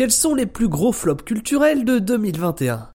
Quels sont les plus gros flops culturels de 2021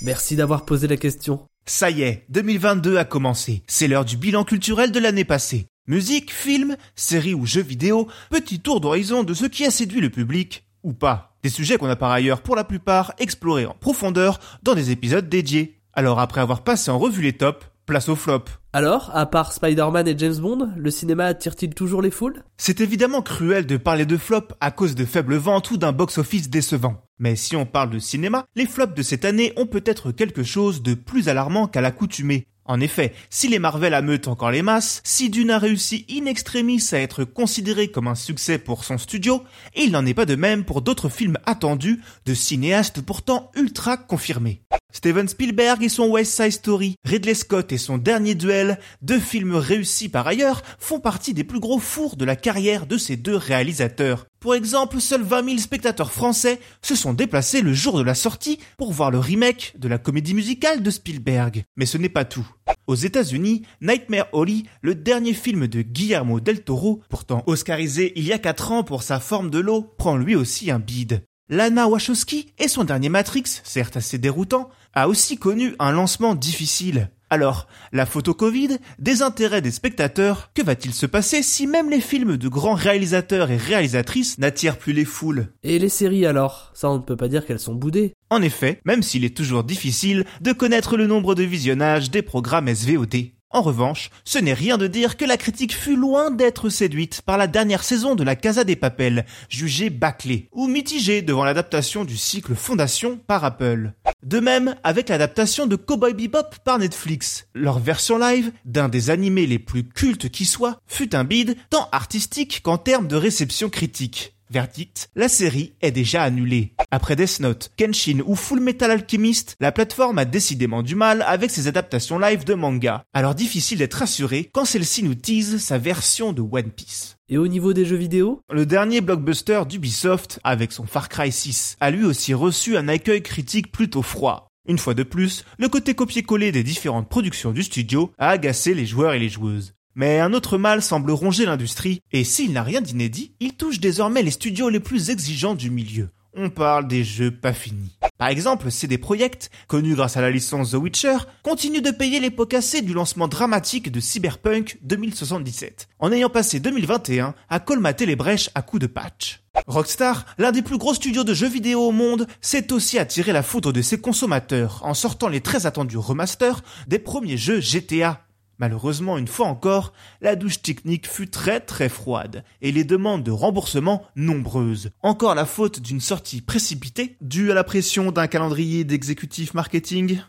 Merci d'avoir posé la question. Ça y est, 2022 a commencé. C'est l'heure du bilan culturel de l'année passée. Musique, films, séries ou jeux vidéo, petit tour d'horizon de ce qui a séduit le public, ou pas. Des sujets qu'on a par ailleurs pour la plupart explorés en profondeur dans des épisodes dédiés. Alors après avoir passé en revue les tops, place au flop. Alors, à part Spider-Man et James Bond, le cinéma attire-t-il toujours les foules? C'est évidemment cruel de parler de flop à cause de faibles ventes ou d'un box-office décevant. Mais si on parle de cinéma, les flops de cette année ont peut-être quelque chose de plus alarmant qu'à l'accoutumée. En effet, si les Marvel ameutent encore les masses, si Dune a réussi in extremis à être considéré comme un succès pour son studio, il n'en est pas de même pour d'autres films attendus de cinéastes pourtant ultra confirmés. Steven Spielberg et son West Side Story, Ridley Scott et son dernier duel, deux films réussis par ailleurs, font partie des plus gros fours de la carrière de ces deux réalisateurs. Pour exemple, seuls 20 000 spectateurs français se sont déplacés le jour de la sortie pour voir le remake de la comédie musicale de Spielberg. Mais ce n'est pas tout. Aux États-Unis, Nightmare Holly, le dernier film de Guillermo del Toro, pourtant oscarisé il y a 4 ans pour sa forme de l'eau, prend lui aussi un bide. Lana Wachowski et son dernier Matrix, certes assez déroutant, a aussi connu un lancement difficile. Alors, la photo Covid, désintérêt des spectateurs, que va-t-il se passer si même les films de grands réalisateurs et réalisatrices n'attirent plus les foules? Et les séries alors? Ça on ne peut pas dire qu'elles sont boudées. En effet, même s'il est toujours difficile de connaître le nombre de visionnages des programmes SVOD. En revanche, ce n'est rien de dire que la critique fut loin d'être séduite par la dernière saison de la Casa des Papels, jugée bâclée, ou mitigée devant l'adaptation du cycle Fondation par Apple. De même avec l'adaptation de Cowboy Bebop par Netflix. Leur version live, d'un des animés les plus cultes qui soit, fut un bide tant artistique qu'en termes de réception critique. Verdict, la série est déjà annulée. Après Death Note, Kenshin ou Full Metal Alchemist, la plateforme a décidément du mal avec ses adaptations live de manga. Alors difficile d'être rassuré quand celle-ci nous tease sa version de One Piece. Et au niveau des jeux vidéo? Le dernier blockbuster d'Ubisoft, avec son Far Cry 6, a lui aussi reçu un accueil critique plutôt froid. Une fois de plus, le côté copier-coller des différentes productions du studio a agacé les joueurs et les joueuses. Mais un autre mal semble ronger l'industrie, et s'il n'a rien d'inédit, il touche désormais les studios les plus exigeants du milieu. On parle des jeux pas finis. Par exemple, CD Projekt, connu grâce à la licence The Witcher, continue de payer les pots du lancement dramatique de Cyberpunk 2077, en ayant passé 2021 à colmater les brèches à coups de patch. Rockstar, l'un des plus gros studios de jeux vidéo au monde, s'est aussi attiré la foudre de ses consommateurs en sortant les très attendus remasters des premiers jeux GTA Malheureusement, une fois encore, la douche technique fut très très froide et les demandes de remboursement nombreuses. Encore la faute d'une sortie précipitée, due à la pression d'un calendrier d'exécutif marketing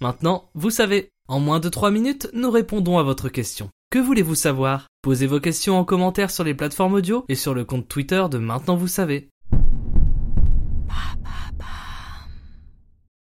Maintenant, vous savez, en moins de 3 minutes, nous répondons à votre question. Que voulez-vous savoir? Posez vos questions en commentaire sur les plateformes audio et sur le compte Twitter de Maintenant vous savez.